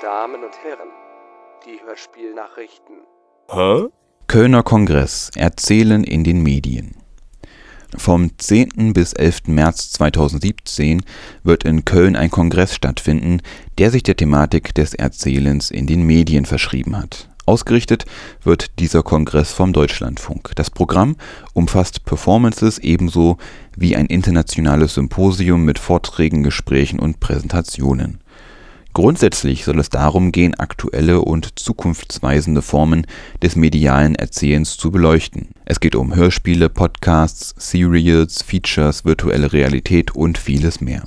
Damen und Herren, die Hörspielnachrichten. Hä? Kölner Kongress Erzählen in den Medien. Vom 10. bis 11. März 2017 wird in Köln ein Kongress stattfinden, der sich der Thematik des Erzählens in den Medien verschrieben hat. Ausgerichtet wird dieser Kongress vom Deutschlandfunk. Das Programm umfasst Performances ebenso wie ein internationales Symposium mit Vorträgen, Gesprächen und Präsentationen. Grundsätzlich soll es darum gehen, aktuelle und zukunftsweisende Formen des medialen Erzählens zu beleuchten. Es geht um Hörspiele, Podcasts, Serials, Features, virtuelle Realität und vieles mehr.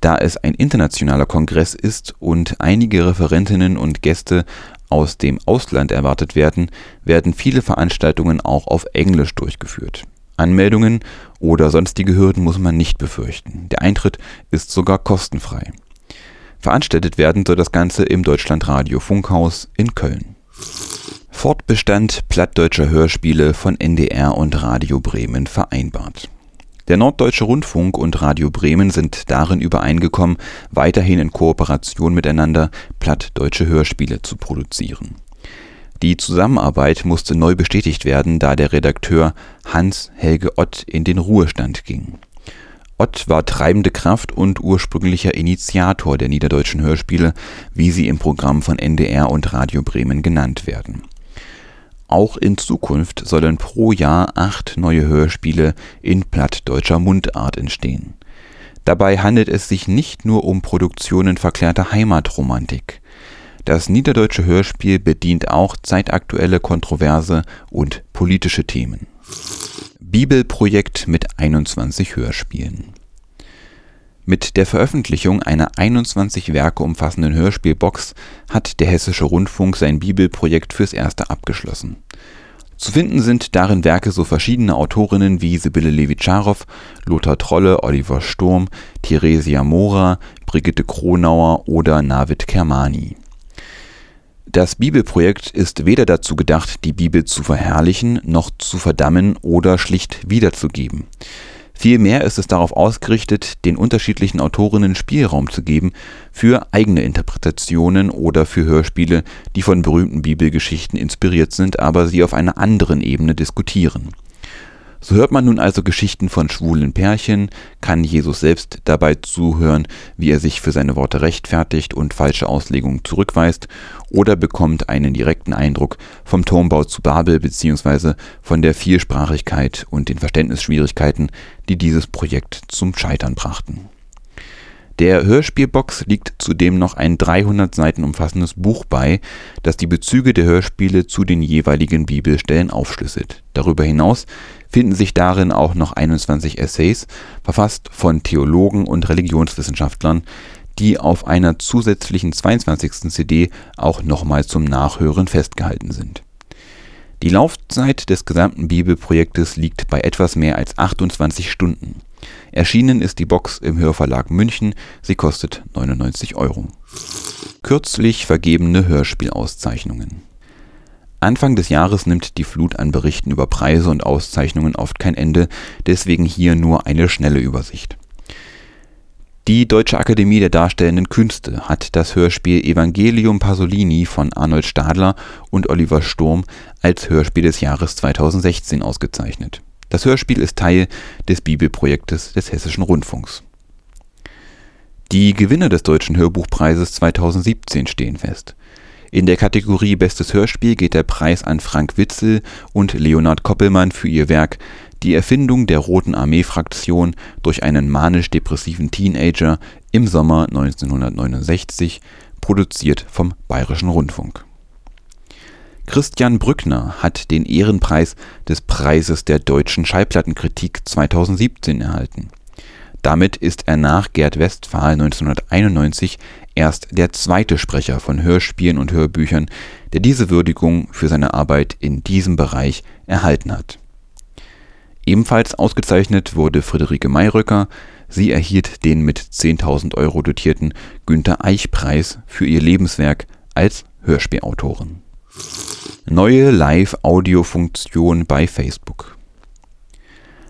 Da es ein internationaler Kongress ist und einige Referentinnen und Gäste aus dem Ausland erwartet werden, werden viele Veranstaltungen auch auf Englisch durchgeführt. Anmeldungen oder sonstige Hürden muss man nicht befürchten. Der Eintritt ist sogar kostenfrei. Veranstaltet werden soll das Ganze im Deutschlandradio Funkhaus in Köln. Fortbestand plattdeutscher Hörspiele von NDR und Radio Bremen vereinbart. Der Norddeutsche Rundfunk und Radio Bremen sind darin übereingekommen, weiterhin in Kooperation miteinander plattdeutsche Hörspiele zu produzieren. Die Zusammenarbeit musste neu bestätigt werden, da der Redakteur Hans-Helge Ott in den Ruhestand ging Ott war treibende Kraft und ursprünglicher Initiator der niederdeutschen Hörspiele, wie sie im Programm von NDR und Radio Bremen genannt werden. Auch in Zukunft sollen pro Jahr acht neue Hörspiele in plattdeutscher Mundart entstehen. Dabei handelt es sich nicht nur um Produktionen verklärter Heimatromantik. Das niederdeutsche Hörspiel bedient auch zeitaktuelle Kontroverse und politische Themen Bibelprojekt mit 21 Hörspielen. Mit der Veröffentlichung einer 21 Werke umfassenden Hörspielbox hat der Hessische Rundfunk sein Bibelprojekt fürs Erste abgeschlossen. Zu finden sind darin Werke so verschiedener Autorinnen wie Sibylle Levitscharow, Lothar Trolle, Oliver Sturm, Theresia Mora, Brigitte Kronauer oder Navid Kermani das Bibelprojekt ist weder dazu gedacht, die Bibel zu verherrlichen, noch zu verdammen oder schlicht wiederzugeben. Vielmehr ist es darauf ausgerichtet, den unterschiedlichen Autorinnen Spielraum zu geben für eigene Interpretationen oder für Hörspiele, die von berühmten Bibelgeschichten inspiriert sind, aber sie auf einer anderen Ebene diskutieren so hört man nun also Geschichten von schwulen Pärchen, kann Jesus selbst dabei zuhören, wie er sich für seine Worte rechtfertigt und falsche Auslegungen zurückweist, oder bekommt einen direkten Eindruck vom Turmbau zu Babel bzw. von der Vielsprachigkeit und den Verständnisschwierigkeiten, die dieses Projekt zum Scheitern brachten. Der Hörspielbox liegt zudem noch ein 300 Seiten umfassendes Buch bei, das die Bezüge der Hörspiele zu den jeweiligen Bibelstellen aufschlüsselt. Darüber hinaus finden sich darin auch noch 21 Essays, verfasst von Theologen und Religionswissenschaftlern, die auf einer zusätzlichen 22. CD auch nochmal zum Nachhören festgehalten sind. Die Laufzeit des gesamten Bibelprojektes liegt bei etwas mehr als 28 Stunden. Erschienen ist die Box im Hörverlag München, sie kostet 99 Euro. Kürzlich vergebene Hörspielauszeichnungen Anfang des Jahres nimmt die Flut an Berichten über Preise und Auszeichnungen oft kein Ende, deswegen hier nur eine schnelle Übersicht. Die Deutsche Akademie der Darstellenden Künste hat das Hörspiel Evangelium Pasolini von Arnold Stadler und Oliver Sturm als Hörspiel des Jahres 2016 ausgezeichnet. Das Hörspiel ist Teil des Bibelprojektes des Hessischen Rundfunks. Die Gewinner des Deutschen Hörbuchpreises 2017 stehen fest in der Kategorie Bestes Hörspiel geht der Preis an Frank Witzel und Leonhard Koppelmann für ihr Werk Die Erfindung der Roten Armee-Fraktion durch einen manisch-depressiven Teenager im Sommer 1969, produziert vom Bayerischen Rundfunk. Christian Brückner hat den Ehrenpreis des Preises der deutschen Schallplattenkritik 2017 erhalten damit ist er nach Gerd Westphal 1991 erst der zweite Sprecher von Hörspielen und Hörbüchern, der diese Würdigung für seine Arbeit in diesem Bereich erhalten hat. Ebenfalls ausgezeichnet wurde Friederike Mayröcker. Sie erhielt den mit 10.000 Euro dotierten Günter-Eich-Preis für ihr Lebenswerk als Hörspielautorin. Neue Live-Audio-Funktion bei Facebook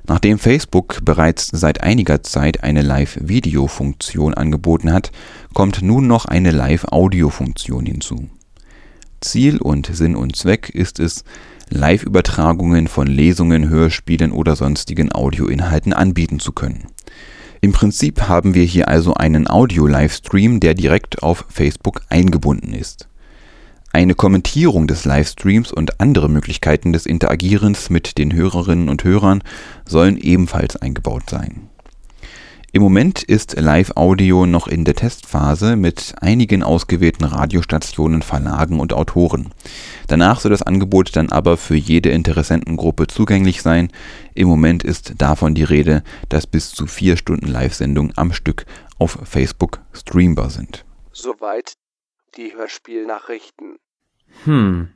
Nachdem Facebook bereits seit einiger Zeit eine Live-Video-Funktion angeboten hat, kommt nun noch eine Live-Audio-Funktion hinzu. Ziel und Sinn und Zweck ist es, Live-Übertragungen von Lesungen, Hörspielen oder sonstigen Audioinhalten anbieten zu können. Im Prinzip haben wir hier also einen Audio-Livestream, der direkt auf Facebook eingebunden ist. Eine Kommentierung des Livestreams und andere Möglichkeiten des Interagierens mit den Hörerinnen und Hörern sollen ebenfalls eingebaut sein. Im Moment ist Live-Audio noch in der Testphase mit einigen ausgewählten Radiostationen, Verlagen und Autoren. Danach soll das Angebot dann aber für jede Interessentengruppe zugänglich sein. Im Moment ist davon die Rede, dass bis zu vier Stunden Live-Sendungen am Stück auf Facebook streambar sind. Soweit die Hörspielnachrichten. Hm.